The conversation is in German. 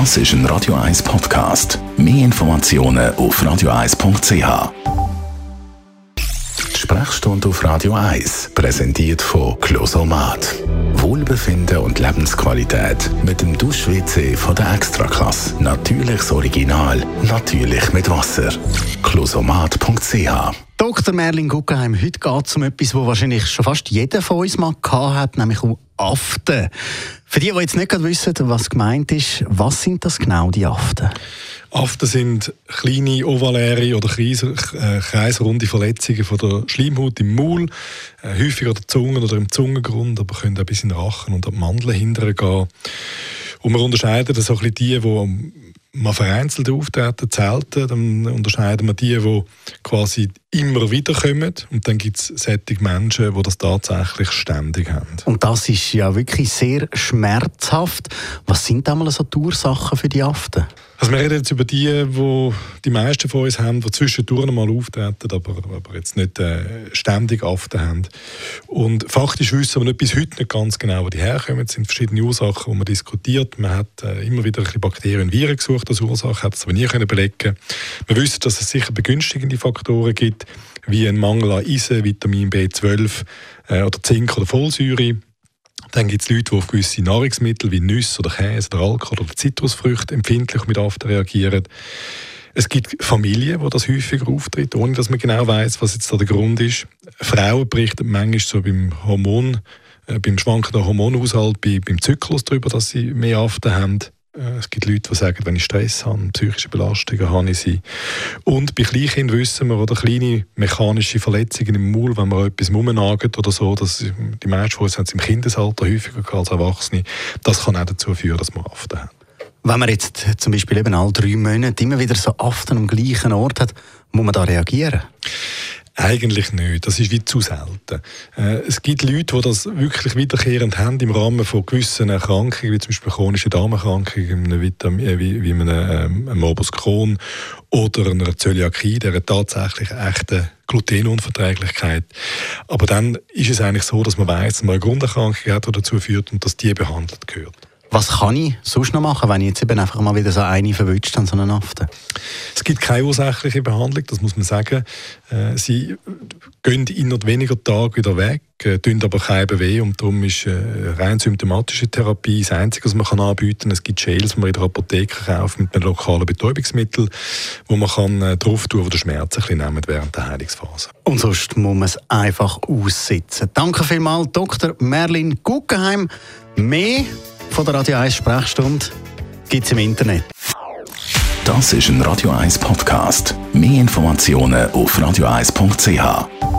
Das ist ein Radio 1 Podcast. Mehr Informationen auf radio1.ch. Die Sprechstunde auf Radio 1 präsentiert von Closomat. Wohlbefinden und Lebensqualität mit dem Dusch-WC von der Extraklasse. Natürliches Original, natürlich mit Wasser. Closomat.ch Dr. Merlin Guggenheim, heute geht es um etwas, wo wahrscheinlich schon fast jeder von uns mal hat, nämlich um Aften. Für die, die jetzt nicht wissen, was gemeint ist, was sind das genau, die Aften? Aften sind kleine ovaläre oder äh, kreisrunde Verletzungen von der Schleimhaut im Maul, äh, häufig an der Zunge oder im Zungengrund, aber können auch bis in den Rachen und an die Mandeln hindern gehen. Und wir unterscheiden so ein bisschen die, die mal vereinzelt auftreten, selten. Dann unterscheiden wir die, die quasi immer wieder kommen. Und dann gibt es solche Menschen, die das tatsächlich ständig haben. Und das ist ja wirklich sehr schmerzhaft. Was sind einmal so die Ursachen für die Aften? Also wir reden jetzt über die, die die meisten von uns haben, die zwischendurch mal auftreten, aber, aber jetzt nicht äh, ständig Aften haben. Und faktisch wissen wir nicht bis heute nicht ganz genau, wo die herkommen. Es sind verschiedene Ursachen, die man diskutiert. Man hat äh, immer wieder ein bisschen Bakterien und Viren gesucht als Ursache, hat es aber nie können belegen. Wir wissen, dass es sicher begünstigende Faktoren gibt, wie ein Mangel an Eisen, Vitamin B12 äh, oder Zink oder Folsäure. Dann gibt es Leute, die auf gewisse Nahrungsmittel wie Nüsse oder Käse oder Alkohol oder Zitrusfrüchte empfindlich mit After reagieren. Es gibt Familien, wo das häufiger auftritt, ohne dass man genau weiß, was jetzt da der Grund ist. Frauen berichten manchmal so beim Hormon, äh, beim schwankenden Hormonhaushalt, bei, beim Zyklus darüber, dass sie mehr After haben. Äh, es gibt Leute, die sagen, wenn ich Stress habe, psychische Belastungen habe ich sie. Und bei Kleinkindern wissen wir, oder kleine mechanische Verletzungen im Maul, wenn man etwas rumnagelt oder so, dass die meisten von uns haben es im Kindesalter häufiger als Erwachsene. Das kann auch dazu führen, dass man Aften haben. Wenn man jetzt zum Beispiel eben alle drei Monate immer wieder so Aften am gleichen Ort hat, muss man da reagieren? Eigentlich nicht. Das ist wie zu selten. Äh, es gibt Leute, die das wirklich wiederkehrend haben im Rahmen von gewissen Erkrankungen, wie zum Beispiel chronische Darmerkrankungen, wie, äh, wie, wie einem, ähm, einem Morbus Crohn oder einer Zöliakie, der tatsächlich echte Glutenunverträglichkeit. Aber dann ist es eigentlich so, dass man weiß, dass man eine Grunderkrankung hat, die dazu führt und dass die behandelt gehört. Was kann ich sonst noch machen, wenn ich jetzt eben einfach mal wieder so eine verwünscht habe, so eine Afte? Es gibt keine ursächliche Behandlung, das muss man sagen. Äh, sie gehen in und weniger Tage wieder weg, äh, tun aber keinem weh und darum ist äh, rein symptomatische Therapie das Einzige, was man kann anbieten kann. Es gibt Gels, die man in der Apotheke kauft mit einem lokalen Betäubungsmittel, wo man kann drauf tun, wo der Schmerz ein bisschen nimmt während der Heilungsphase. Und sonst muss man es einfach aussitzen. Danke vielmals, Dr. Merlin Guggenheim. Mehr von der Radio 1 Sprechstunde gibt es im Internet. Das ist ein Radio 1 Podcast. Mehr Informationen auf radio1.ch.